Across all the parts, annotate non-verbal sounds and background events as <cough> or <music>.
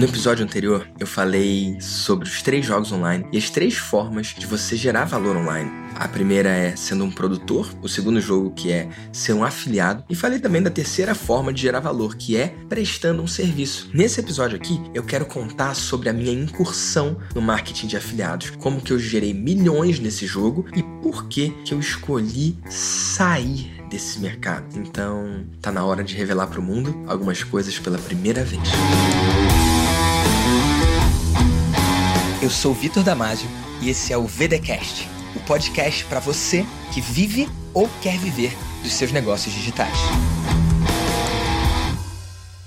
No episódio anterior, eu falei sobre os três jogos online e as três formas de você gerar valor online. A primeira é sendo um produtor, o segundo jogo que é ser um afiliado, e falei também da terceira forma de gerar valor, que é prestando um serviço. Nesse episódio aqui, eu quero contar sobre a minha incursão no marketing de afiliados, como que eu gerei milhões nesse jogo e por que que eu escolhi sair desse mercado. Então, tá na hora de revelar para o mundo algumas coisas pela primeira vez. Eu sou Vitor Damasio e esse é o VDcast, o podcast para você que vive ou quer viver dos seus negócios digitais.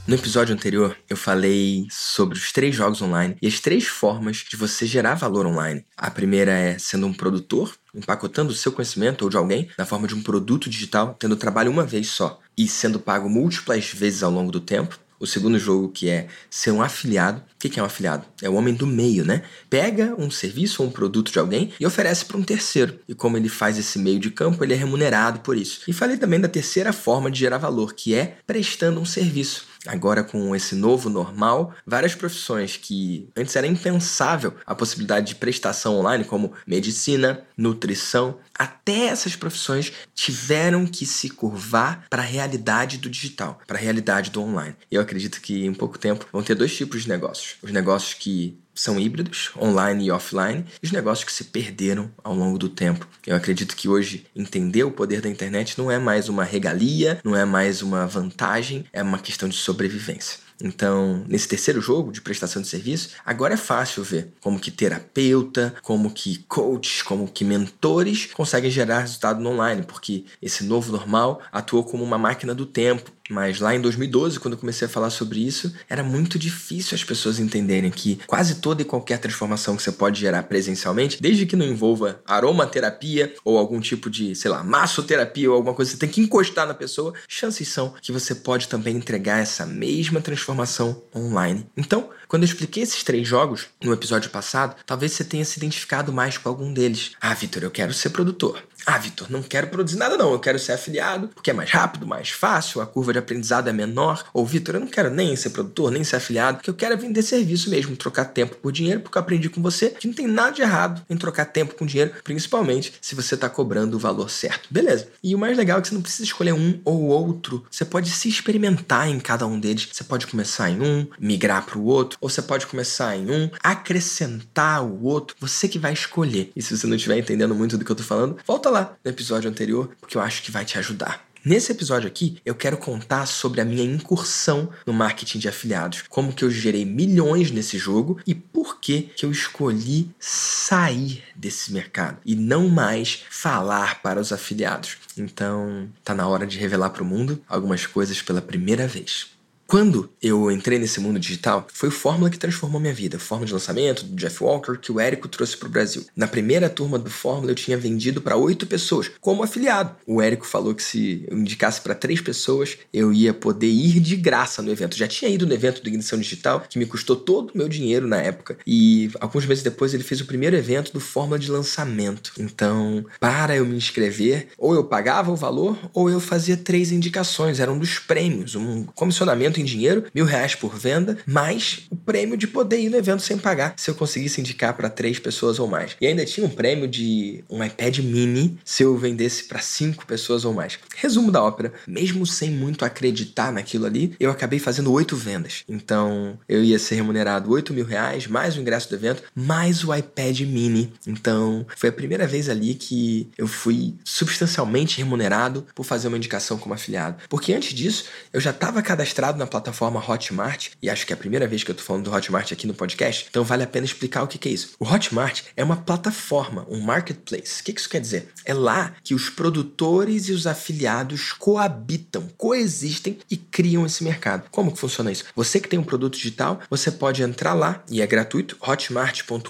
No episódio anterior, eu falei sobre os três jogos online e as três formas de você gerar valor online. A primeira é sendo um produtor, empacotando o seu conhecimento ou de alguém na forma de um produto digital, tendo trabalho uma vez só e sendo pago múltiplas vezes ao longo do tempo. O segundo jogo, que é ser um afiliado. O que é um afiliado? É o homem do meio, né? Pega um serviço ou um produto de alguém e oferece para um terceiro. E como ele faz esse meio de campo, ele é remunerado por isso. E falei também da terceira forma de gerar valor, que é prestando um serviço. Agora, com esse novo normal, várias profissões que antes era impensável a possibilidade de prestação online, como medicina, nutrição, até essas profissões tiveram que se curvar para a realidade do digital, para a realidade do online. Eu acredito que em pouco tempo vão ter dois tipos de negócios: os negócios que são híbridos, online e offline, e os negócios que se perderam ao longo do tempo. Eu acredito que hoje entender o poder da internet não é mais uma regalia, não é mais uma vantagem, é uma questão de sobrevivência. Então, nesse terceiro jogo de prestação de serviço, agora é fácil ver como que terapeuta, como que coaches, como que mentores conseguem gerar resultado no online, porque esse novo normal atuou como uma máquina do tempo mas lá em 2012, quando eu comecei a falar sobre isso, era muito difícil as pessoas entenderem que quase toda e qualquer transformação que você pode gerar presencialmente, desde que não envolva aromaterapia ou algum tipo de, sei lá, massoterapia ou alguma coisa você tem que encostar na pessoa, chances são que você pode também entregar essa mesma transformação online. Então, quando eu expliquei esses três jogos no episódio passado, talvez você tenha se identificado mais com algum deles. Ah, Vitor, eu quero ser produtor. Ah, Vitor, não quero produzir nada não, eu quero ser afiliado, porque é mais rápido, mais fácil, a curva de aprendizado é menor. Ou, Vitor, eu não quero nem ser produtor, nem ser afiliado, porque eu quero é vender serviço mesmo, trocar tempo por dinheiro, porque eu aprendi com você que não tem nada de errado em trocar tempo com dinheiro, principalmente se você está cobrando o valor certo. Beleza. E o mais legal é que você não precisa escolher um ou outro, você pode se experimentar em cada um deles. Você pode começar em um, migrar para o outro, ou você pode começar em um, acrescentar o outro, você que vai escolher. E se você não estiver entendendo muito do que eu tô falando, volta lá no episódio anterior, porque eu acho que vai te ajudar. Nesse episódio aqui, eu quero contar sobre a minha incursão no marketing de afiliados, como que eu gerei milhões nesse jogo e por que que eu escolhi sair desse mercado e não mais falar para os afiliados. Então, tá na hora de revelar para o mundo algumas coisas pela primeira vez. Quando eu entrei nesse mundo digital, foi o Fórmula que transformou minha vida. Fórmula de lançamento do Jeff Walker que o Érico trouxe para o Brasil. Na primeira turma do Fórmula eu tinha vendido para oito pessoas como afiliado. O Érico falou que se eu indicasse para três pessoas eu ia poder ir de graça no evento. Já tinha ido no evento do Ignição Digital que me custou todo o meu dinheiro na época e alguns meses depois ele fez o primeiro evento do Fórmula de lançamento. Então, para eu me inscrever, ou eu pagava o valor ou eu fazia três indicações. Era um dos prêmios, um comissionamento em dinheiro, mil reais por venda, mais o prêmio de poder ir no evento sem pagar, se eu conseguisse indicar para três pessoas ou mais. E ainda tinha um prêmio de um iPad mini se eu vendesse para cinco pessoas ou mais. Resumo da ópera, mesmo sem muito acreditar naquilo ali, eu acabei fazendo oito vendas. Então eu ia ser remunerado oito mil reais, mais o ingresso do evento, mais o iPad mini. Então foi a primeira vez ali que eu fui substancialmente remunerado por fazer uma indicação como afiliado. Porque antes disso, eu já estava cadastrado na plataforma Hotmart, e acho que é a primeira vez que eu tô falando do Hotmart aqui no podcast, então vale a pena explicar o que, que é isso. O Hotmart é uma plataforma, um marketplace. O que, que isso quer dizer? É lá que os produtores e os afiliados coabitam, coexistem e criam esse mercado. Como que funciona isso? Você que tem um produto digital, você pode entrar lá e é gratuito, hotmart.com.br,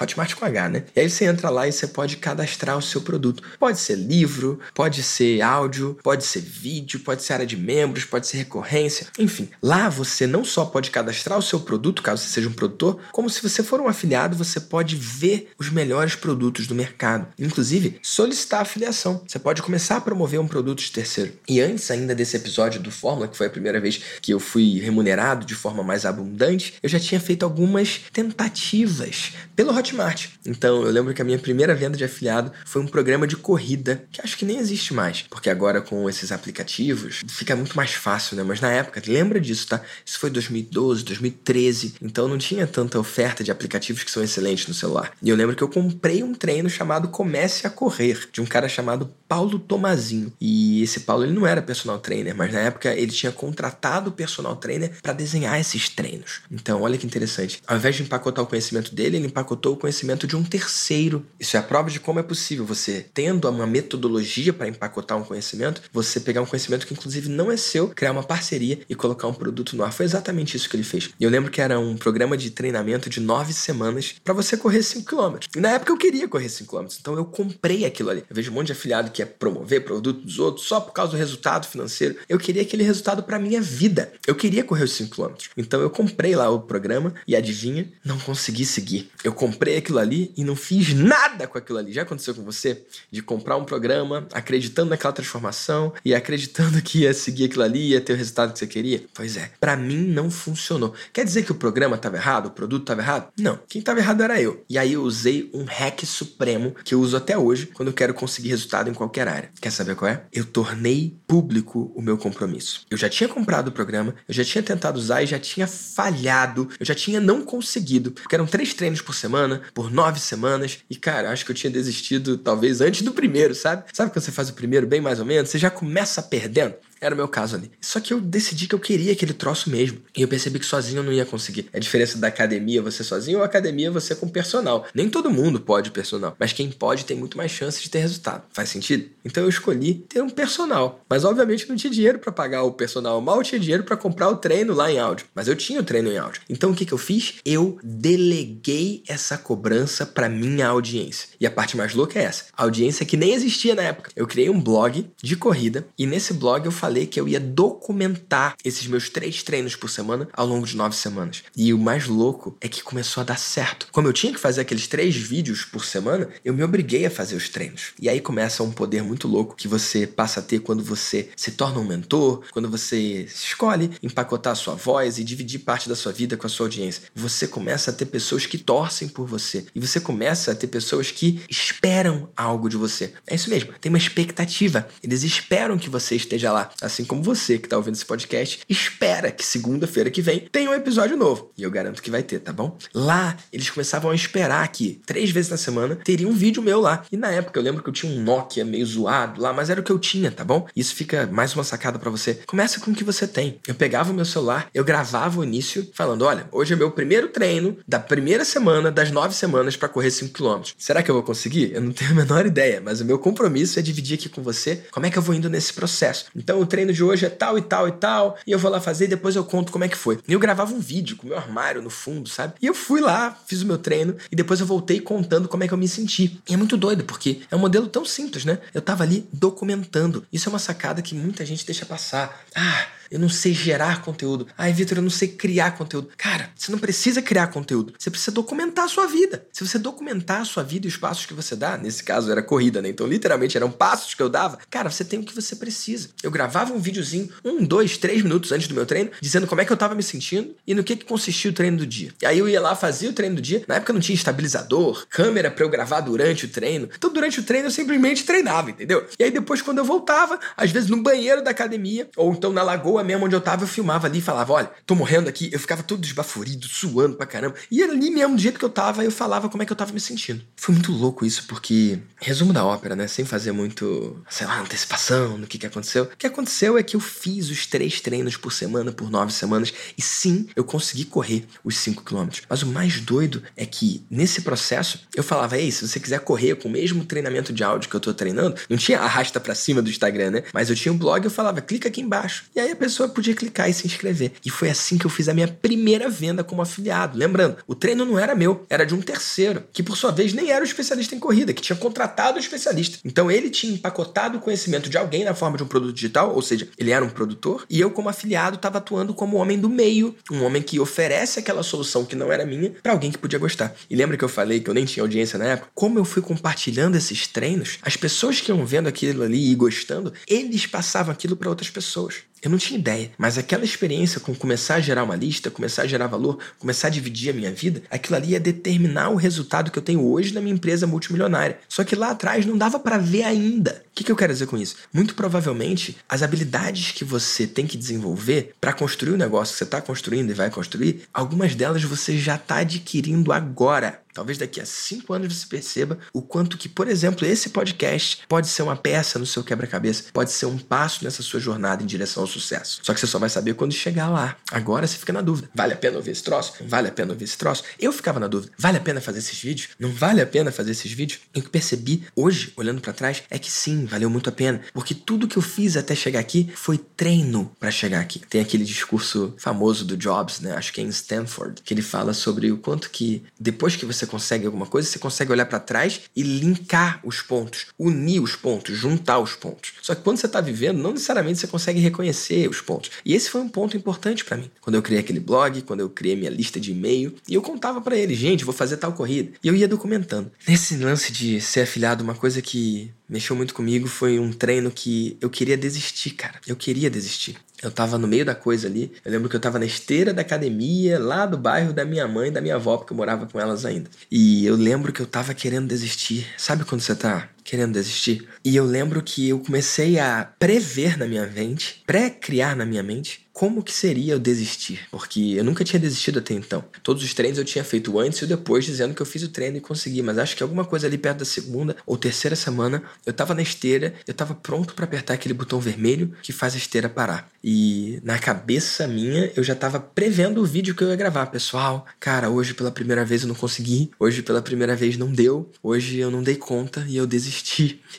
Hotmart com H, né? E aí você entra lá e você pode cadastrar o seu produto. Pode ser livro, pode ser áudio, pode ser vídeo, pode ser área de membros, pode ser recorrente concorrência. Enfim, lá você não só pode cadastrar o seu produto, caso você seja um produtor, como se você for um afiliado, você pode ver os melhores produtos do mercado. Inclusive, solicitar afiliação. Você pode começar a promover um produto de terceiro. E antes ainda desse episódio do Fórmula, que foi a primeira vez que eu fui remunerado de forma mais abundante, eu já tinha feito algumas tentativas pelo Hotmart. Então, eu lembro que a minha primeira venda de afiliado foi um programa de corrida, que acho que nem existe mais, porque agora com esses aplicativos fica muito mais fácil, né? Mas na época, lembra disso, tá? Isso foi 2012, 2013, então não tinha tanta oferta de aplicativos que são excelentes no celular. E eu lembro que eu comprei um treino chamado Comece a Correr, de um cara chamado Paulo Tomazinho. E esse Paulo ele não era personal trainer, mas na época ele tinha contratado o personal trainer para desenhar esses treinos. Então, olha que interessante. Ao invés de empacotar o conhecimento dele, ele empacotou o conhecimento de um terceiro. Isso é a prova de como é possível você, tendo uma metodologia para empacotar um conhecimento, você pegar um conhecimento que inclusive não é seu, criar uma parceria e colocar um produto no ar. Foi exatamente isso que ele fez. Eu lembro que era um programa de treinamento de nove semanas para você correr 5 km. E na época eu queria correr 5 km, então eu comprei aquilo ali. Eu vejo um monte de afiliado que é promover produto dos outros só por causa do resultado financeiro. Eu queria aquele resultado para minha vida. Eu queria correr os 5 km. Então eu comprei lá o programa e adivinha, não consegui seguir. Eu comprei aquilo ali e não fiz nada com aquilo ali. Já aconteceu com você de comprar um programa, acreditando naquela transformação e acreditando que ia seguir aquilo ali, ia ter o resultado que você queria? Pois é, para mim não funcionou. Quer dizer que o programa estava errado, o produto estava errado? Não, quem estava errado era eu. E aí eu usei um hack supremo que eu uso até hoje quando eu quero conseguir resultado em qualquer área. Quer saber qual é? Eu tornei público o meu compromisso. Eu já tinha comprado o programa, eu já tinha tentado usar e já tinha falhado, eu já tinha não conseguido, porque eram três treinos por semana, por nove semanas, e cara, acho que eu tinha desistido talvez antes do primeiro, sabe? Sabe quando você faz o primeiro bem mais ou menos? Você já começa perdendo. Era o meu caso ali. Só que eu decidi que eu queria aquele troço mesmo. E eu percebi que sozinho eu não ia conseguir. A diferença da academia você sozinho ou academia você com personal. Nem todo mundo pode personal, mas quem pode tem muito mais chance de ter resultado. Faz sentido? Então eu escolhi ter um personal. Mas obviamente não tinha dinheiro para pagar o personal. Mal tinha dinheiro para comprar o treino lá em áudio. Mas eu tinha o treino em áudio. Então o que, que eu fiz? Eu deleguei essa cobrança para minha audiência. E a parte mais louca é essa: a audiência que nem existia na época. Eu criei um blog de corrida e nesse blog eu falei falei que eu ia documentar esses meus três treinos por semana ao longo de nove semanas. E o mais louco é que começou a dar certo. Como eu tinha que fazer aqueles três vídeos por semana, eu me obriguei a fazer os treinos. E aí começa um poder muito louco que você passa a ter quando você se torna um mentor, quando você escolhe empacotar a sua voz e dividir parte da sua vida com a sua audiência. Você começa a ter pessoas que torcem por você. E você começa a ter pessoas que esperam algo de você. É isso mesmo, tem uma expectativa. Eles esperam que você esteja lá assim como você que está ouvindo esse podcast, espera que segunda-feira que vem tenha um episódio novo. E eu garanto que vai ter, tá bom? Lá, eles começavam a esperar que três vezes na semana teria um vídeo meu lá. E na época eu lembro que eu tinha um Nokia meio zoado lá, mas era o que eu tinha, tá bom? Isso fica mais uma sacada para você. Começa com o que você tem. Eu pegava o meu celular, eu gravava o início falando: olha, hoje é meu primeiro treino da primeira semana das nove semanas para correr 5 km. Será que eu vou conseguir? Eu não tenho a menor ideia, mas o meu compromisso é dividir aqui com você como é que eu vou indo nesse processo. Então o treino de hoje é tal e tal e tal, e eu vou lá fazer e depois eu conto como é que foi. E eu gravava um vídeo com o meu armário no fundo, sabe? E eu fui lá, fiz o meu treino e depois eu voltei contando como é que eu me senti. E é muito doido, porque é um modelo tão simples, né? Eu tava ali documentando. Isso é uma sacada que muita gente deixa passar. Ah, eu não sei gerar conteúdo. Ai, Vitor, eu não sei criar conteúdo. Cara, você não precisa criar conteúdo. Você precisa documentar a sua vida. Se você documentar a sua vida e os passos que você dá, nesse caso era corrida, né? Então, literalmente, eram passos que eu dava. Cara, você tem o que você precisa. Eu gravava um videozinho, um, dois, três minutos antes do meu treino, dizendo como é que eu tava me sentindo e no que, que consistia o treino do dia. E aí eu ia lá, fazia o treino do dia. Na época não tinha estabilizador, câmera para eu gravar durante o treino. Então, durante o treino, eu simplesmente treinava, entendeu? E aí depois, quando eu voltava, às vezes no banheiro da academia, ou então na lagoa mesmo onde eu tava, eu filmava ali e falava: olha, tô morrendo aqui. Eu ficava todo desbaforido, suando pra caramba. E ali mesmo, do jeito que eu tava, eu falava como é que eu tava me sentindo. Foi muito louco isso, porque, resumo da ópera, né? Sem fazer muito, sei lá, antecipação no que, que aconteceu. O que aconteceu é que eu fiz os três treinos por semana, por nove semanas, e sim, eu consegui correr os cinco quilômetros. Mas o mais doido é que, nesse processo, eu falava: ei, se você quiser correr com o mesmo treinamento de áudio que eu tô treinando, não tinha arrasta para cima do Instagram, né? Mas eu tinha um blog, eu falava: clica aqui embaixo. E aí a pessoa podia clicar e se inscrever. E foi assim que eu fiz a minha primeira venda como afiliado. Lembrando, o treino não era meu, era de um terceiro, que por sua vez nem era o especialista em corrida, que tinha contratado o especialista. Então ele tinha empacotado o conhecimento de alguém na forma de um produto digital, ou seja, ele era um produtor, e eu, como afiliado, estava atuando como homem do meio, um homem que oferece aquela solução que não era minha para alguém que podia gostar. E lembra que eu falei que eu nem tinha audiência na época? Como eu fui compartilhando esses treinos, as pessoas que iam vendo aquilo ali e gostando, eles passavam aquilo para outras pessoas. Eu não tinha ideia, mas aquela experiência com começar a gerar uma lista, começar a gerar valor, começar a dividir a minha vida, aquilo ali ia determinar o resultado que eu tenho hoje na minha empresa multimilionária. Só que lá atrás não dava para ver ainda. O que, que eu quero dizer com isso? Muito provavelmente, as habilidades que você tem que desenvolver para construir o negócio que você está construindo e vai construir, algumas delas você já está adquirindo agora. Talvez daqui a cinco anos você perceba o quanto que, por exemplo, esse podcast pode ser uma peça no seu quebra-cabeça, pode ser um passo nessa sua jornada em direção ao sucesso. Só que você só vai saber quando chegar lá. Agora você fica na dúvida: vale a pena ouvir esse troço? Vale a pena ouvir esse troço? Eu ficava na dúvida: vale a pena fazer esses vídeos? Não vale a pena fazer esses vídeos? E o que percebi hoje, olhando para trás, é que sim, valeu muito a pena, porque tudo que eu fiz até chegar aqui foi treino para chegar aqui. Tem aquele discurso famoso do Jobs, né? Acho que é em Stanford, que ele fala sobre o quanto que depois que você você consegue alguma coisa, você consegue olhar para trás e linkar os pontos, unir os pontos, juntar os pontos. Só que quando você está vivendo, não necessariamente você consegue reconhecer os pontos. E esse foi um ponto importante para mim. Quando eu criei aquele blog, quando eu criei minha lista de e-mail, e eu contava para ele, gente, vou fazer tal corrida. E eu ia documentando. Nesse lance de ser afiliado, uma coisa que mexeu muito comigo foi um treino que eu queria desistir, cara. Eu queria desistir. Eu tava no meio da coisa ali. Eu lembro que eu tava na esteira da academia, lá do bairro da minha mãe e da minha avó, porque eu morava com elas ainda. E eu lembro que eu tava querendo desistir. Sabe quando você tá querendo desistir? E eu lembro que eu comecei a prever na minha mente, pré-criar na minha mente, como que seria eu desistir? Porque eu nunca tinha desistido até então. Todos os treinos eu tinha feito antes e depois, dizendo que eu fiz o treino e consegui. Mas acho que alguma coisa ali perto da segunda ou terceira semana, eu tava na esteira, eu tava pronto para apertar aquele botão vermelho que faz a esteira parar. E na cabeça minha, eu já tava prevendo o vídeo que eu ia gravar. Pessoal, cara, hoje pela primeira vez eu não consegui. Hoje pela primeira vez não deu. Hoje eu não dei conta e eu desisti.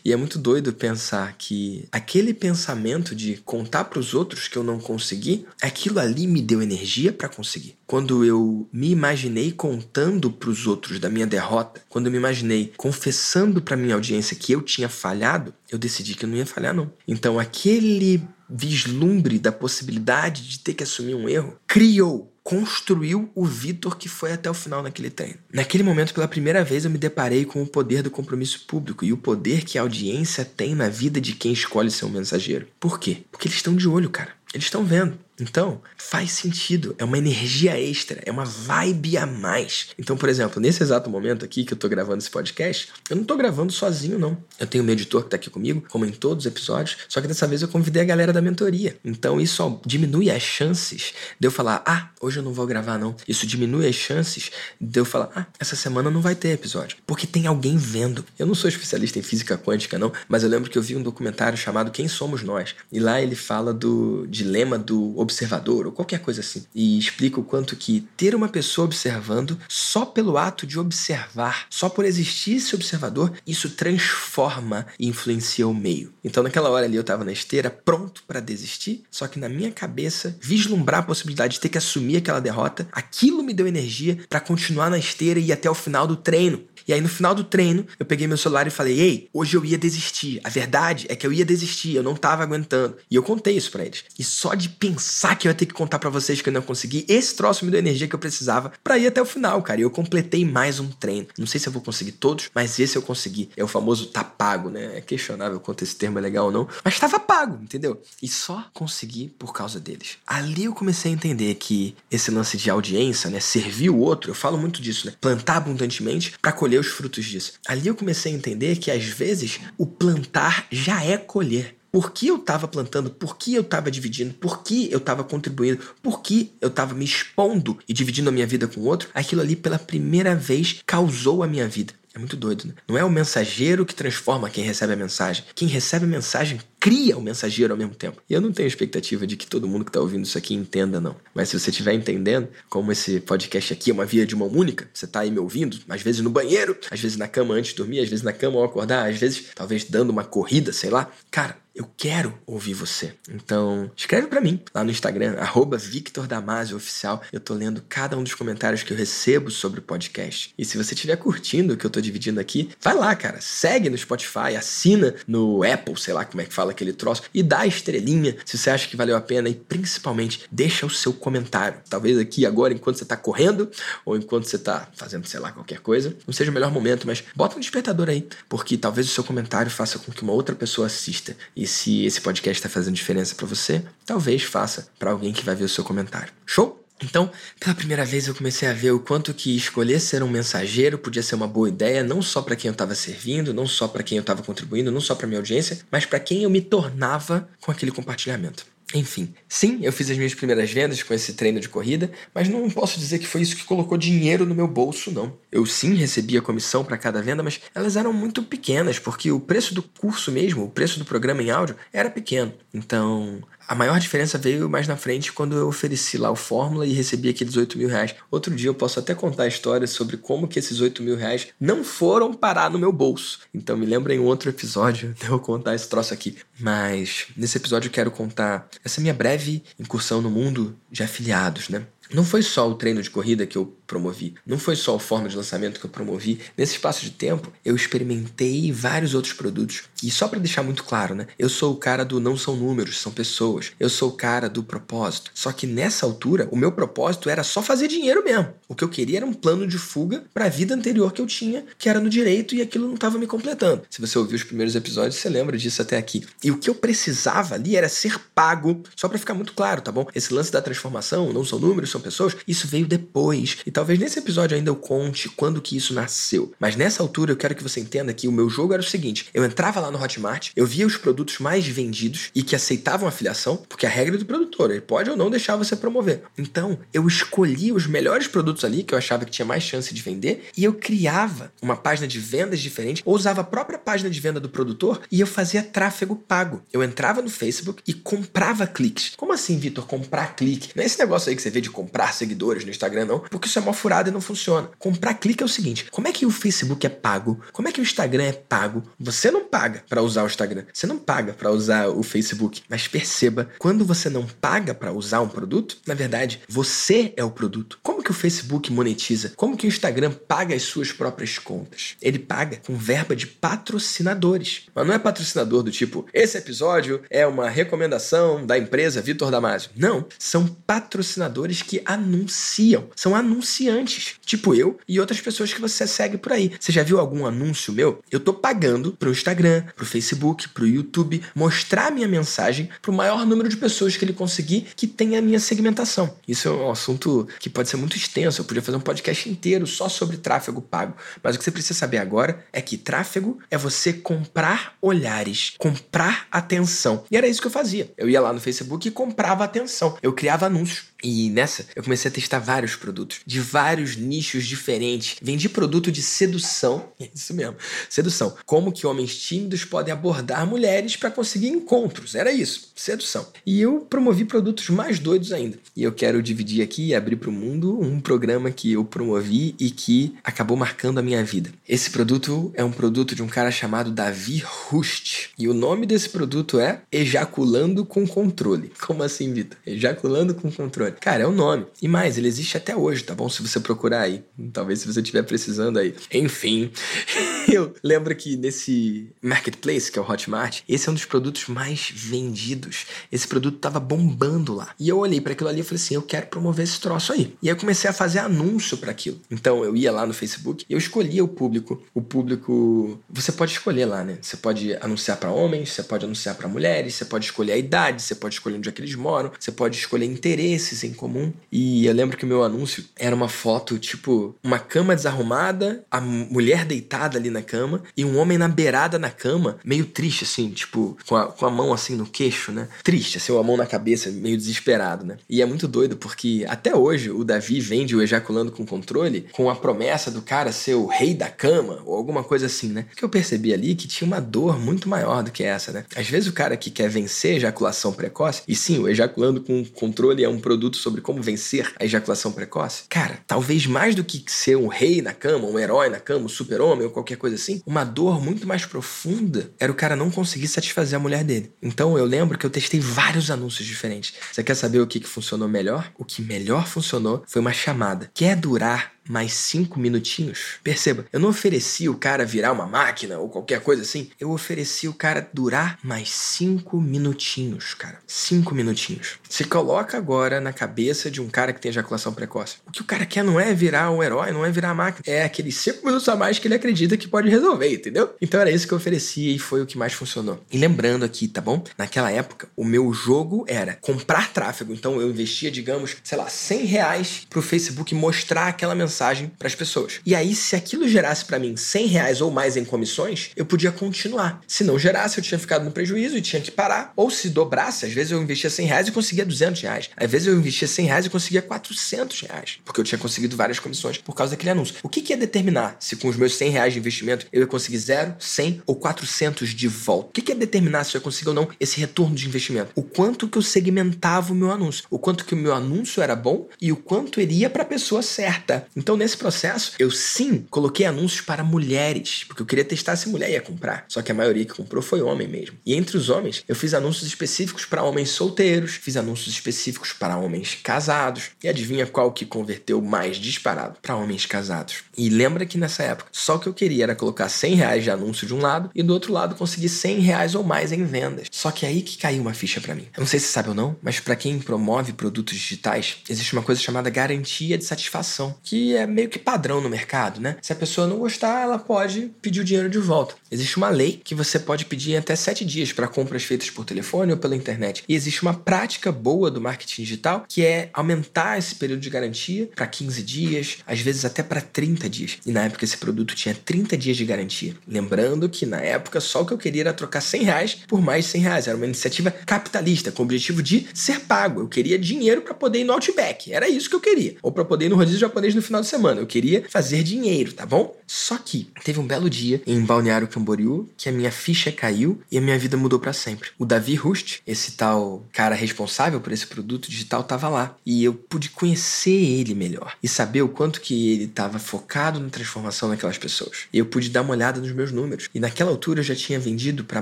E é muito doido pensar que aquele pensamento de contar para os outros que eu não consegui aquilo ali me deu energia para conseguir. Quando eu me imaginei contando para os outros da minha derrota, quando eu me imaginei confessando para minha audiência que eu tinha falhado, eu decidi que eu não ia falhar não. Então aquele vislumbre da possibilidade de ter que assumir um erro criou construiu o Vitor que foi até o final naquele treino. Naquele momento, pela primeira vez, eu me deparei com o poder do compromisso público e o poder que a audiência tem na vida de quem escolhe ser um mensageiro. Por quê? Porque eles estão de olho, cara. Eles estão vendo. Então, faz sentido, é uma energia extra, é uma vibe a mais. Então, por exemplo, nesse exato momento aqui que eu tô gravando esse podcast, eu não tô gravando sozinho, não. Eu tenho meu editor que tá aqui comigo, como em todos os episódios, só que dessa vez eu convidei a galera da mentoria. Então, isso ó, diminui as chances de eu falar, ah, hoje eu não vou gravar, não. Isso diminui as chances de eu falar, ah, essa semana não vai ter episódio. Porque tem alguém vendo. Eu não sou especialista em física quântica, não, mas eu lembro que eu vi um documentário chamado Quem Somos Nós? E lá ele fala do dilema do observador ou qualquer coisa assim. E explica o quanto que ter uma pessoa observando só pelo ato de observar, só por existir esse observador, isso transforma e influencia o meio. Então naquela hora ali eu tava na esteira pronto para desistir, só que na minha cabeça vislumbrar a possibilidade de ter que assumir aquela derrota, aquilo me deu energia para continuar na esteira e ir até o final do treino. E aí no final do treino, eu peguei meu celular e falei: "Ei, hoje eu ia desistir. A verdade é que eu ia desistir, eu não tava aguentando". E eu contei isso para eles. E só de pensar que eu ia ter que contar para vocês que eu não consegui, esse troço me deu a energia que eu precisava para ir até o final, cara. E eu completei mais um treino. Não sei se eu vou conseguir todos, mas esse eu consegui. É o famoso tá pago, né? É questionável quanto esse termo é legal ou não, mas tava pago, entendeu? E só consegui por causa deles. Ali eu comecei a entender que esse lance de audiência, né, servir o outro, eu falo muito disso, né? Plantar abundantemente para colher os frutos disso. Ali eu comecei a entender que às vezes o plantar já é colher. Por que eu estava plantando? Por que eu estava dividindo? Por que eu estava contribuindo? Por que eu estava me expondo e dividindo a minha vida com o outro? Aquilo ali pela primeira vez causou a minha vida. É muito doido, né? Não é o mensageiro que transforma quem recebe a mensagem. Quem recebe a mensagem cria o mensageiro ao mesmo tempo. E eu não tenho expectativa de que todo mundo que está ouvindo isso aqui entenda, não. Mas se você estiver entendendo, como esse podcast aqui é uma via de mão única, você está aí me ouvindo, às vezes no banheiro, às vezes na cama antes de dormir, às vezes na cama ao acordar, às vezes talvez dando uma corrida, sei lá. Cara, Eu quero ouvir você. Então, escreve para mim lá no Instagram, arroba Victor Damasio Oficial. Eu tô lendo cada um dos comentários que eu recebo sobre o podcast. E se você estiver curtindo o que eu tô dividindo aqui, vai lá, cara. Segue no Spotify, assina no Apple, sei lá como é que fala aquele troço, e dá a estrelinha se você acha que valeu a pena. E principalmente, deixa o seu comentário. Talvez aqui agora, enquanto você tá correndo, ou enquanto você tá fazendo, sei lá, qualquer coisa. Não seja o melhor momento, mas bota um despertador aí, porque talvez o seu comentário faça com que uma outra pessoa assista. E se esse podcast está fazendo diferença para você, talvez faça para alguém que vai ver o seu comentário. Show? Então, pela primeira vez eu comecei a ver o quanto que escolher ser um mensageiro podia ser uma boa ideia, não só para quem eu estava servindo, não só para quem eu estava contribuindo, não só para minha audiência, mas para quem eu me tornava com aquele compartilhamento. Enfim, sim, eu fiz as minhas primeiras vendas com esse treino de corrida, mas não posso dizer que foi isso que colocou dinheiro no meu bolso, não. Eu sim recebia comissão para cada venda, mas elas eram muito pequenas, porque o preço do curso mesmo, o preço do programa em áudio, era pequeno. Então, a maior diferença veio mais na frente quando eu ofereci lá o Fórmula e recebi aqueles 8 mil reais. Outro dia eu posso até contar a história sobre como que esses 8 mil reais não foram parar no meu bolso. Então me lembra em outro episódio <laughs> de eu contar esse troço aqui. Mas nesse episódio eu quero contar essa minha breve incursão no mundo de afiliados, né? Não foi só o treino de corrida que eu promovi, não foi só a forma de lançamento que eu promovi. Nesse espaço de tempo, eu experimentei vários outros produtos. E só para deixar muito claro, né? Eu sou o cara do não são números, são pessoas. Eu sou o cara do propósito. Só que nessa altura, o meu propósito era só fazer dinheiro mesmo. O que eu queria era um plano de fuga para a vida anterior que eu tinha, que era no direito e aquilo não estava me completando. Se você ouviu os primeiros episódios, você lembra disso até aqui. E o que eu precisava ali era ser pago, só para ficar muito claro, tá bom? Esse lance da transformação, não são números, são pessoas, isso veio depois. E talvez nesse episódio ainda eu conte quando que isso nasceu. Mas nessa altura eu quero que você entenda que o meu jogo era o seguinte: eu entrava lá no Hotmart, eu via os produtos mais vendidos e que aceitavam afiliação, porque a regra é do produtor, ele pode ou não deixar você promover. Então, eu escolhia os melhores produtos ali que eu achava que tinha mais chance de vender e eu criava uma página de vendas diferente, ou usava a própria página de venda do produtor e eu fazia tráfego pago. Eu entrava no Facebook e comprava cliques. Como assim, Vitor, comprar clique? Não é esse negócio aí que você vê de comprar seguidores no Instagram, não, porque isso é uma furada e não funciona. Comprar clique é o seguinte: como é que o Facebook é pago? Como é que o Instagram é pago? Você não paga para usar o Instagram, você não paga para usar o Facebook. Mas perceba, quando você não paga para usar um produto, na verdade, você é o produto. Como que o Facebook monetiza? Como que o Instagram paga as suas próprias contas? Ele paga com verba de patrocinadores. Mas não é patrocinador do tipo, esse episódio é uma recomendação da empresa Vitor Damasio. Não, são patrocinadores que anunciam, são anunciantes, tipo eu e outras pessoas que você segue por aí. Você já viu algum anúncio meu? Eu tô pagando pro Instagram, pro Facebook, pro YouTube mostrar minha mensagem pro maior número de pessoas que ele conseguir que tem a minha segmentação. Isso é um assunto que pode ser muito extenso, eu podia fazer um podcast inteiro só sobre tráfego pago. Mas o que você precisa saber agora é que tráfego é você comprar olhares, comprar atenção. E era isso que eu fazia. Eu ia lá no Facebook e comprava atenção. Eu criava anúncios. E nessa, eu comecei a testar vários produtos, de vários nichos diferentes. Vendi produto de sedução, <laughs> é isso mesmo, sedução. Como que homens tímidos podem abordar mulheres para conseguir encontros. Era isso, sedução. E eu promovi produtos mais doidos ainda. E eu quero dividir aqui e abrir para o mundo um programa que eu promovi e que acabou marcando a minha vida. Esse produto é um produto de um cara chamado Davi Rust. E o nome desse produto é Ejaculando com Controle. <laughs> Como assim, Vitor? Ejaculando com Controle. Cara, é o nome. E mais, ele existe até hoje, tá bom? Se você procurar aí. Talvez se você estiver precisando aí. Enfim, <laughs> eu lembro que nesse marketplace, que é o Hotmart, esse é um dos produtos mais vendidos. Esse produto tava bombando lá. E eu olhei para aquilo ali e falei assim: eu quero promover esse troço aí. E aí eu comecei a fazer anúncio para aquilo. Então eu ia lá no Facebook e eu escolhia o público. O público. Você pode escolher lá, né? Você pode anunciar para homens, você pode anunciar para mulheres, você pode escolher a idade, você pode escolher onde é que eles moram, você pode escolher interesses em comum. E eu lembro que o meu anúncio era uma foto, tipo, uma cama desarrumada, a mulher deitada ali na cama e um homem na beirada na cama, meio triste, assim, tipo, com a, com a mão assim no queixo, né? Triste, assim, a mão na cabeça, meio desesperado, né? E é muito doido porque até hoje o Davi vende o Ejaculando com Controle com a promessa do cara ser o rei da cama ou alguma coisa assim, né? Que eu percebi ali que tinha uma dor muito maior do que essa, né? Às vezes o cara que quer vencer ejaculação precoce, e sim, o Ejaculando com Controle é um produto produto sobre como vencer a ejaculação precoce? Cara, talvez mais do que ser um rei na cama, um herói na cama, um super-homem ou qualquer coisa assim, uma dor muito mais profunda era o cara não conseguir satisfazer a mulher dele. Então eu lembro que eu testei vários anúncios diferentes. Você quer saber o que, que funcionou melhor? O que melhor funcionou foi uma chamada. Quer durar mais cinco minutinhos. Perceba, eu não ofereci o cara virar uma máquina ou qualquer coisa assim. Eu ofereci o cara durar mais cinco minutinhos, cara. Cinco minutinhos. Se coloca agora na cabeça de um cara que tem ejaculação precoce. O que o cara quer não é virar um herói, não é virar a máquina. É aqueles cinco minutos a mais que ele acredita que pode resolver, entendeu? Então era isso que eu oferecia e foi o que mais funcionou. E lembrando aqui, tá bom? Naquela época, o meu jogo era comprar tráfego. Então eu investia, digamos, sei lá, 100 reais pro Facebook mostrar aquela mensagem mensagem para as pessoas. E aí, se aquilo gerasse para mim 100 reais ou mais em comissões, eu podia continuar. Se não gerasse, eu tinha ficado no prejuízo e tinha que parar. Ou se dobrasse, às vezes eu investia 100 reais e conseguia 200 reais. Às vezes eu investia 100 reais e conseguia 400 reais. Porque eu tinha conseguido várias comissões por causa daquele anúncio. O que, que ia determinar se com os meus 100 reais de investimento eu ia conseguir 0, 100 ou 400 de volta? O que, que ia determinar se eu consigo ou não esse retorno de investimento? O quanto que eu segmentava o meu anúncio. O quanto que o meu anúncio era bom e o quanto iria para a pessoa certa. Então, nesse processo, eu sim coloquei anúncios para mulheres, porque eu queria testar se mulher ia comprar. Só que a maioria que comprou foi homem mesmo. E entre os homens, eu fiz anúncios específicos para homens solteiros, fiz anúncios específicos para homens casados. E adivinha qual que converteu mais disparado? Para homens casados. E lembra que nessa época, só o que eu queria era colocar 100 reais de anúncio de um lado e do outro lado conseguir 100 reais ou mais em vendas. Só que é aí que caiu uma ficha para mim. Eu não sei se sabe ou não, mas para quem promove produtos digitais, existe uma coisa chamada garantia de satisfação, que é meio que padrão no mercado, né? Se a pessoa não gostar, ela pode pedir o dinheiro de volta. Existe uma lei que você pode pedir até sete dias para compras feitas por telefone ou pela internet. E existe uma prática boa do marketing digital que é aumentar esse período de garantia para 15 dias, às vezes até para 30 dias. E na época esse produto tinha 30 dias de garantia. Lembrando que na época só o que eu queria era trocar 100 reais por mais 100 reais. Era uma iniciativa capitalista com o objetivo de ser pago. Eu queria dinheiro para poder ir no Outback. Era isso que eu queria. Ou para poder ir no rodízio japonês no final de semana. Eu queria fazer dinheiro, tá bom? Só que teve um belo dia em Balneário Camboriú que a minha ficha caiu e a minha vida mudou para sempre. O Davi Rust, esse tal cara responsável por esse produto digital, tava lá e eu pude conhecer ele melhor e saber o quanto que ele estava focado na transformação daquelas pessoas. Eu pude dar uma olhada nos meus números. E naquela altura eu já tinha vendido para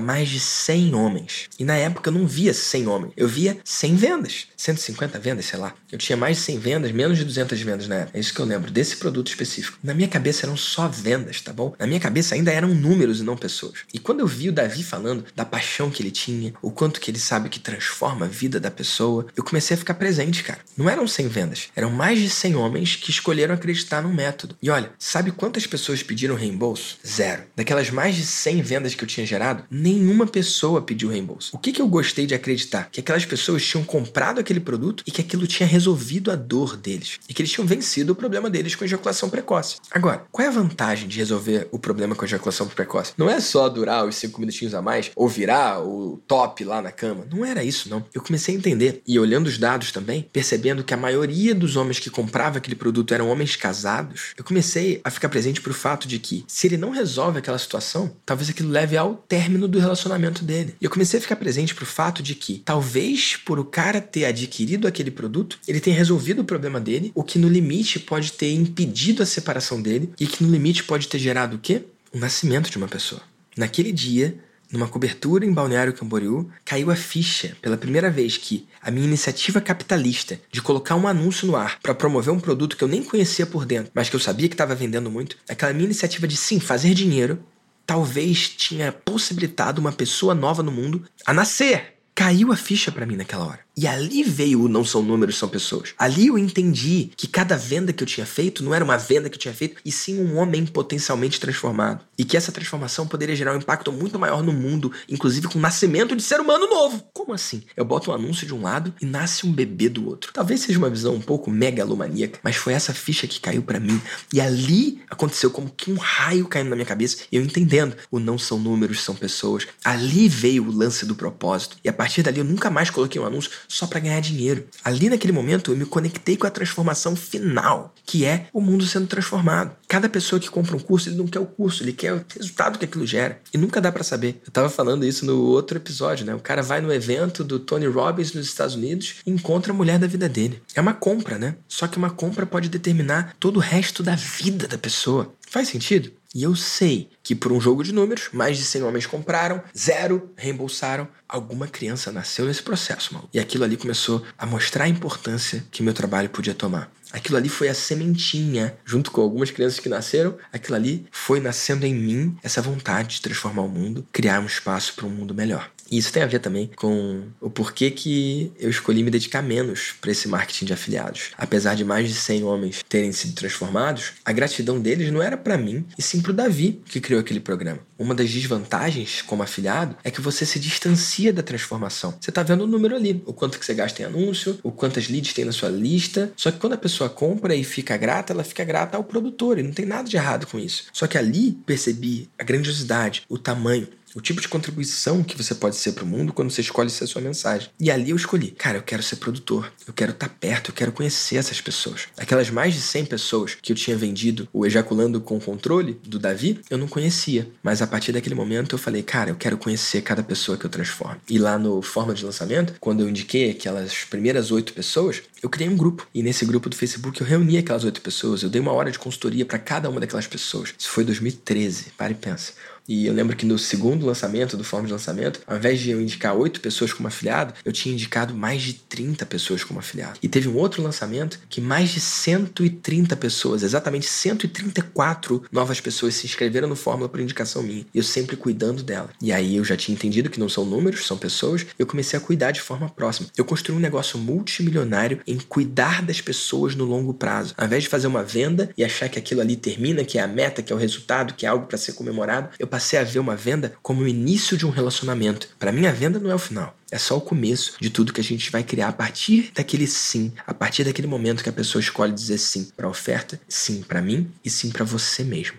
mais de 100 homens. E na época eu não via 100 homens, eu via 100 vendas, 150 vendas, sei lá. Eu tinha mais de 100 vendas, menos de 200 vendas na época. É isso que eu lembro desse produto específico. Na minha cabeça eram só vendas, tá bom? Na minha cabeça ainda eram números e não pessoas. E quando eu vi o Davi falando da paixão que ele tinha, o quanto que ele sabe que transforma a vida da pessoa, eu comecei a ficar presente, cara. Não eram 100 vendas, eram mais de 100 homens que escolheram acreditar no método. E olha, sabe quantas pessoas pediram reembolso? Zero. Daquelas mais de 100 vendas que eu tinha gerado, nenhuma pessoa pediu reembolso. O que, que eu gostei de acreditar? Que aquelas pessoas tinham comprado aquele produto e que aquilo tinha resolvido a dor deles. E que eles tinham vencido o problema deles com ejaculação precoce. Agora, qual é a vantagem de resolver o problema com ejaculação precoce? Não é só durar os 5 minutinhos a mais ou virar o top lá na cama. Não era isso, não. Eu comecei a entender e olhando os dados também, percebendo que a maioria dos homens que compravam aquele produto eram homens casados, eu comecei a ficar presente pro fato de que se ele não resolve aquela situação, talvez aquilo leve ao término do relacionamento dele. E eu comecei a ficar presente pro fato de que talvez por o cara ter adquirido aquele produto, ele tenha resolvido o problema dele, o que no limite pode ter impedido a separação dele e que no limite pode ter gerado o quê? O nascimento de uma pessoa. Naquele dia, numa cobertura em Balneário Camboriú, caiu a ficha pela primeira vez que a minha iniciativa capitalista de colocar um anúncio no ar para promover um produto que eu nem conhecia por dentro, mas que eu sabia que estava vendendo muito, aquela minha iniciativa de sim fazer dinheiro, talvez tinha possibilitado uma pessoa nova no mundo a nascer. Caiu a ficha para mim naquela hora. E ali veio o não são números, são pessoas. Ali eu entendi que cada venda que eu tinha feito não era uma venda que eu tinha feito, e sim um homem potencialmente transformado. E que essa transformação poderia gerar um impacto muito maior no mundo, inclusive com o nascimento de ser humano novo. Como assim? Eu boto um anúncio de um lado e nasce um bebê do outro. Talvez seja uma visão um pouco megalomaníaca, mas foi essa ficha que caiu para mim. E ali aconteceu como que um raio caindo na minha cabeça e eu entendendo. O não são números, são pessoas. Ali veio o lance do propósito. E a partir dali eu nunca mais coloquei um anúncio só para ganhar dinheiro. Ali naquele momento eu me conectei com a transformação final, que é o mundo sendo transformado. Cada pessoa que compra um curso, ele não quer o curso, ele quer o resultado que aquilo gera. E nunca dá para saber. Eu tava falando isso no outro episódio, né? O cara vai no evento do Tony Robbins nos Estados Unidos e encontra a mulher da vida dele. É uma compra, né? Só que uma compra pode determinar todo o resto da vida da pessoa. Faz sentido? E eu sei que por um jogo de números, mais de 100 homens compraram, zero reembolsaram. Alguma criança nasceu nesse processo, mano. E aquilo ali começou a mostrar a importância que meu trabalho podia tomar. Aquilo ali foi a sementinha, junto com algumas crianças que nasceram, aquilo ali foi nascendo em mim essa vontade de transformar o mundo, criar um espaço para um mundo melhor. E isso tem a ver também com o porquê que eu escolhi me dedicar menos para esse marketing de afiliados. Apesar de mais de 100 homens terem sido transformados, a gratidão deles não era para mim, e sim para o Davi, que criou aquele programa. Uma das desvantagens como afiliado é que você se distancia da transformação. Você está vendo o número ali, o quanto que você gasta em anúncio, o quantas leads tem na sua lista. Só que quando a pessoa compra e fica grata, ela fica grata ao produtor, e não tem nada de errado com isso. Só que ali percebi a grandiosidade, o tamanho, o tipo de contribuição que você pode ser para o mundo quando você escolhe ser a sua mensagem. E ali eu escolhi, cara, eu quero ser produtor, eu quero estar tá perto, eu quero conhecer essas pessoas. Aquelas mais de 100 pessoas que eu tinha vendido o Ejaculando com Controle do Davi, eu não conhecia. Mas a partir daquele momento eu falei, cara, eu quero conhecer cada pessoa que eu transformo. E lá no Forma de Lançamento, quando eu indiquei aquelas primeiras oito pessoas, eu criei um grupo. E nesse grupo do Facebook eu reuni aquelas oito pessoas, eu dei uma hora de consultoria para cada uma daquelas pessoas. Isso foi 2013, para e pensa. E eu lembro que no segundo lançamento, do Forma de Lançamento, ao invés de eu indicar oito pessoas como afiliado, eu tinha indicado mais de 30 pessoas como afiliado. E teve um outro lançamento que mais de 130 pessoas, exatamente 134 novas pessoas se inscreveram no Fórmula por indicação minha. E eu sempre cuidando dela. E aí eu já tinha entendido que não são números, são pessoas. Eu comecei a cuidar de forma próxima. Eu construí um negócio multimilionário em cuidar das pessoas no longo prazo. Ao invés de fazer uma venda e achar que aquilo ali termina, que é a meta, que é o resultado, que é algo para ser comemorado, eu passei a ver uma venda como o início de um relacionamento. Para mim, a venda não é o final. É só o começo de tudo que a gente vai criar a partir daquele sim, a partir daquele momento que a pessoa escolhe dizer sim para a oferta, sim para mim e sim para você mesmo.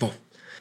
Bom,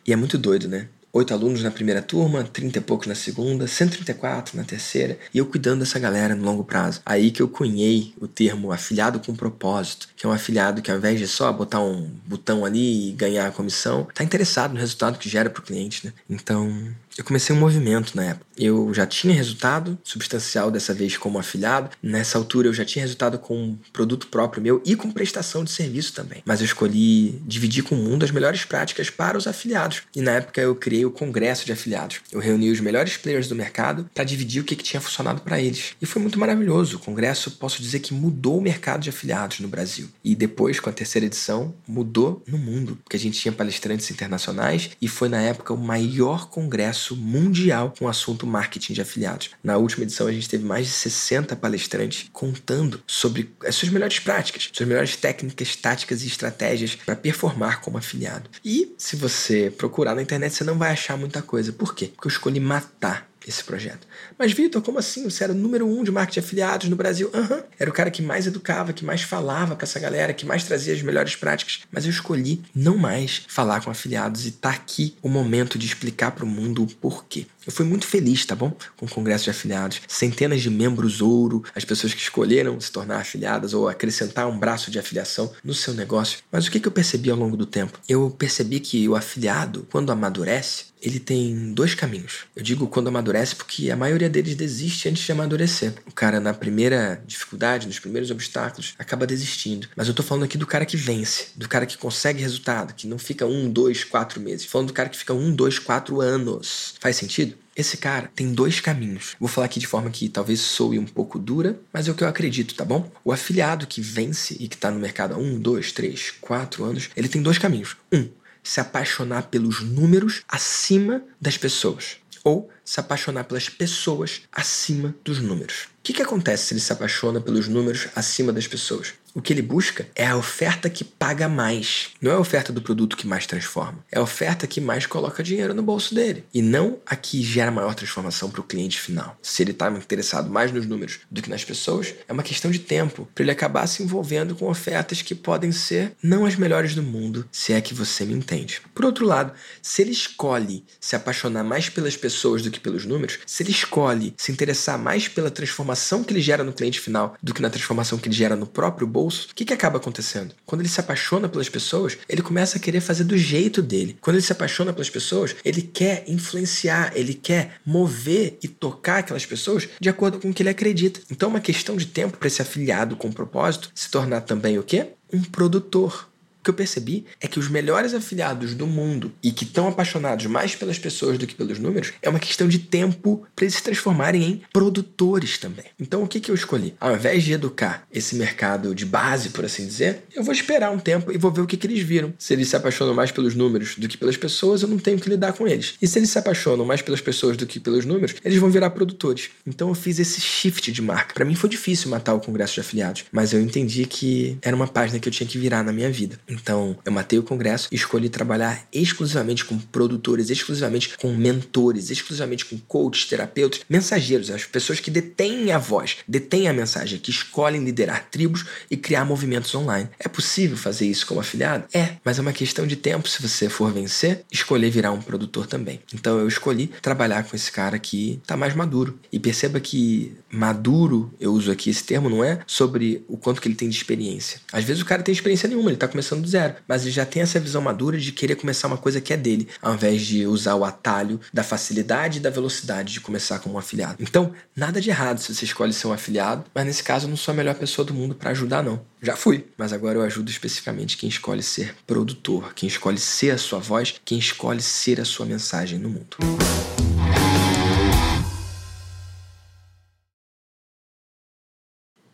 e é muito doido, né? Oito alunos na primeira turma, 30 e poucos na segunda, 134 na terceira, e eu cuidando dessa galera no longo prazo. Aí que eu cunhei o termo afiliado com propósito, que é um afiliado que ao invés de só botar um botão ali e ganhar a comissão, tá interessado no resultado que gera para o cliente, né? Então, eu comecei um movimento na época. Eu já tinha resultado substancial dessa vez como afiliado. Nessa altura eu já tinha resultado com um produto próprio meu e com prestação de serviço também. Mas eu escolhi dividir com o mundo as melhores práticas para os afiliados. E na época eu criei o congresso de afiliados. Eu reuni os melhores players do mercado para dividir o que, que tinha funcionado para eles. E foi muito maravilhoso. O congresso, posso dizer que mudou o mercado de afiliados no Brasil. E depois, com a terceira edição, mudou no mundo, porque a gente tinha palestrantes internacionais e foi na época o maior congresso mundial com o assunto marketing de afiliados. Na última edição, a gente teve mais de 60 palestrantes contando sobre as suas melhores práticas, suas melhores técnicas, táticas e estratégias para performar como afiliado. E se você procurar na internet, você não vai achar muita coisa. Por quê? Porque eu escolhi matar esse projeto. Mas, Vitor, como assim? Você era o número um de marketing de afiliados no Brasil? Aham. Uhum. Era o cara que mais educava, que mais falava para essa galera, que mais trazia as melhores práticas. Mas eu escolhi não mais falar com afiliados e tá aqui o momento de explicar para o mundo o porquê. Eu fui muito feliz, tá bom? Com o congresso de afiliados. Centenas de membros ouro, as pessoas que escolheram se tornar afiliadas ou acrescentar um braço de afiliação no seu negócio. Mas o que eu percebi ao longo do tempo? Eu percebi que o afiliado, quando amadurece, ele tem dois caminhos. Eu digo quando amadurece porque a maioria deles desiste antes de amadurecer. O cara, na primeira dificuldade, nos primeiros obstáculos, acaba desistindo. Mas eu tô falando aqui do cara que vence, do cara que consegue resultado, que não fica um, dois, quatro meses. Falando do cara que fica um, dois, quatro anos. Faz sentido? Esse cara tem dois caminhos. Vou falar aqui de forma que talvez soe um pouco dura, mas é o que eu acredito, tá bom? O afiliado que vence e que está no mercado há um, dois, três, quatro anos, ele tem dois caminhos. Um, se apaixonar pelos números acima das pessoas. Ou se apaixonar pelas pessoas acima dos números. O que, que acontece se ele se apaixona pelos números acima das pessoas? O que ele busca é a oferta que paga mais. Não é a oferta do produto que mais transforma. É a oferta que mais coloca dinheiro no bolso dele. E não a que gera maior transformação para o cliente final. Se ele está interessado mais nos números do que nas pessoas, é uma questão de tempo para ele acabar se envolvendo com ofertas que podem ser não as melhores do mundo, se é que você me entende. Por outro lado, se ele escolhe se apaixonar mais pelas pessoas do que pelos números, se ele escolhe se interessar mais pela transformação que ele gera no cliente final do que na transformação que ele gera no próprio bolso, o que, que acaba acontecendo? Quando ele se apaixona pelas pessoas, ele começa a querer fazer do jeito dele. Quando ele se apaixona pelas pessoas, ele quer influenciar, ele quer mover e tocar aquelas pessoas de acordo com o que ele acredita. Então, é uma questão de tempo para esse afiliado com propósito se tornar também o quê? Um produtor que eu percebi é que os melhores afiliados do mundo e que estão apaixonados mais pelas pessoas do que pelos números é uma questão de tempo para eles se transformarem em produtores também. Então o que, que eu escolhi? Ao invés de educar esse mercado de base, por assim dizer, eu vou esperar um tempo e vou ver o que, que eles viram. Se eles se apaixonam mais pelos números do que pelas pessoas, eu não tenho que lidar com eles. E se eles se apaixonam mais pelas pessoas do que pelos números, eles vão virar produtores. Então eu fiz esse shift de marca. Para mim foi difícil matar o congresso de afiliados, mas eu entendi que era uma página que eu tinha que virar na minha vida. Então, eu matei o congresso e escolhi trabalhar exclusivamente com produtores, exclusivamente com mentores, exclusivamente com coaches, terapeutas, mensageiros, as pessoas que detêm a voz, detêm a mensagem, que escolhem liderar tribos e criar movimentos online. É possível fazer isso como afiliado? É, mas é uma questão de tempo se você for vencer, escolher virar um produtor também. Então eu escolhi trabalhar com esse cara que está mais maduro. E perceba que maduro, eu uso aqui esse termo, não é sobre o quanto que ele tem de experiência. Às vezes o cara tem experiência nenhuma, ele está começando do zero, mas ele já tem essa visão madura de querer começar uma coisa que é dele, ao invés de usar o atalho da facilidade e da velocidade de começar como um afiliado. Então, nada de errado se você escolhe ser um afiliado, mas nesse caso eu não sou a melhor pessoa do mundo para ajudar, não. Já fui, mas agora eu ajudo especificamente quem escolhe ser produtor, quem escolhe ser a sua voz, quem escolhe ser a sua mensagem no mundo.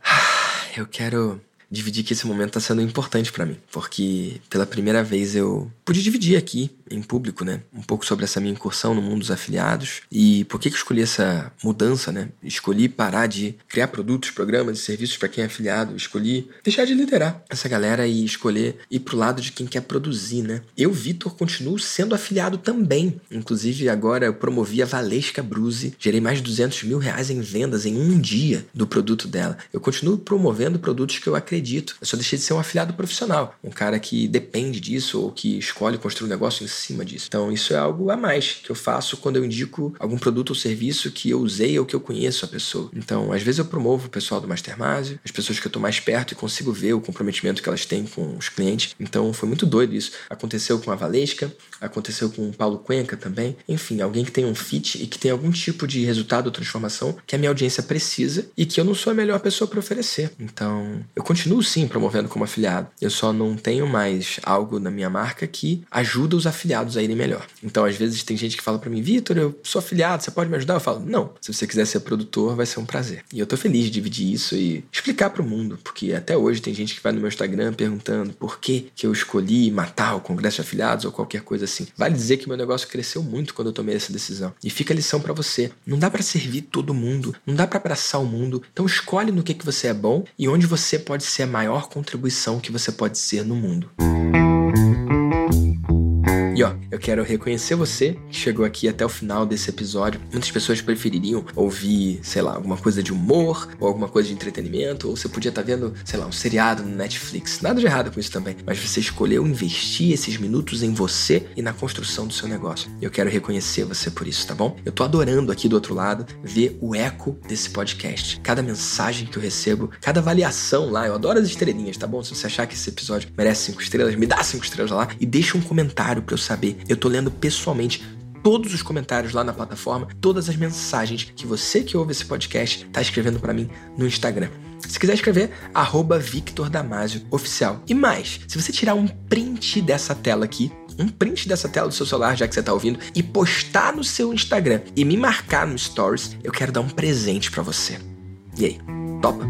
<sighs> eu quero dividir que esse momento está sendo importante para mim, porque pela primeira vez eu pude dividir aqui em público, né, um pouco sobre essa minha incursão no mundo dos afiliados e por que que eu escolhi essa mudança, né? Escolhi parar de criar produtos, programas e serviços para quem é afiliado, escolhi deixar de liderar essa galera e escolher ir pro lado de quem quer produzir, né? Eu, Vitor, continuo sendo afiliado também. Inclusive agora eu promovi a Valesca Bruze, gerei mais de 200 mil reais em vendas em um dia do produto dela. Eu continuo promovendo produtos que eu acredito acredito. Eu só deixei de ser um afiliado profissional, um cara que depende disso ou que escolhe construir um negócio em cima disso. Então, isso é algo a mais que eu faço quando eu indico algum produto ou serviço que eu usei ou que eu conheço a pessoa. Então, às vezes eu promovo o pessoal do Mastermind, as pessoas que eu tô mais perto e consigo ver o comprometimento que elas têm com os clientes. Então, foi muito doido isso. Aconteceu com a Valesca, aconteceu com o Paulo Cuenca também. Enfim, alguém que tem um fit e que tem algum tipo de resultado ou transformação que a minha audiência precisa e que eu não sou a melhor pessoa para oferecer. Então, eu continuo continuo sim promovendo como afiliado. Eu só não tenho mais algo na minha marca que ajuda os afiliados a irem melhor. Então, às vezes, tem gente que fala para mim, Vitor, eu sou afiliado, você pode me ajudar? Eu falo, não. Se você quiser ser produtor, vai ser um prazer. E eu tô feliz de dividir isso e explicar para o mundo, porque até hoje tem gente que vai no meu Instagram perguntando por que, que eu escolhi matar o congresso de afiliados ou qualquer coisa assim. Vale dizer que meu negócio cresceu muito quando eu tomei essa decisão. E fica a lição para você. Não dá para servir todo mundo, não dá para abraçar o mundo. Então escolhe no que, que você é bom e onde você pode ser a maior contribuição que você pode ser no mundo. Quero reconhecer você que chegou aqui até o final desse episódio. Muitas pessoas prefeririam ouvir, sei lá, alguma coisa de humor, ou alguma coisa de entretenimento, ou você podia estar tá vendo, sei lá, um seriado no Netflix. Nada de errado com isso também. Mas você escolheu investir esses minutos em você e na construção do seu negócio. Eu quero reconhecer você por isso, tá bom? Eu tô adorando aqui do outro lado ver o eco desse podcast. Cada mensagem que eu recebo, cada avaliação lá, eu adoro as estrelinhas, tá bom? Se você achar que esse episódio merece cinco estrelas, me dá cinco estrelas lá e deixa um comentário para eu saber. Eu tô lendo pessoalmente todos os comentários lá na plataforma, todas as mensagens que você que ouve esse podcast tá escrevendo para mim no Instagram. Se quiser escrever, arroba Victor Damasio Oficial. E mais, se você tirar um print dessa tela aqui, um print dessa tela do seu celular, já que você está ouvindo, e postar no seu Instagram e me marcar no Stories, eu quero dar um presente para você. E aí, topa?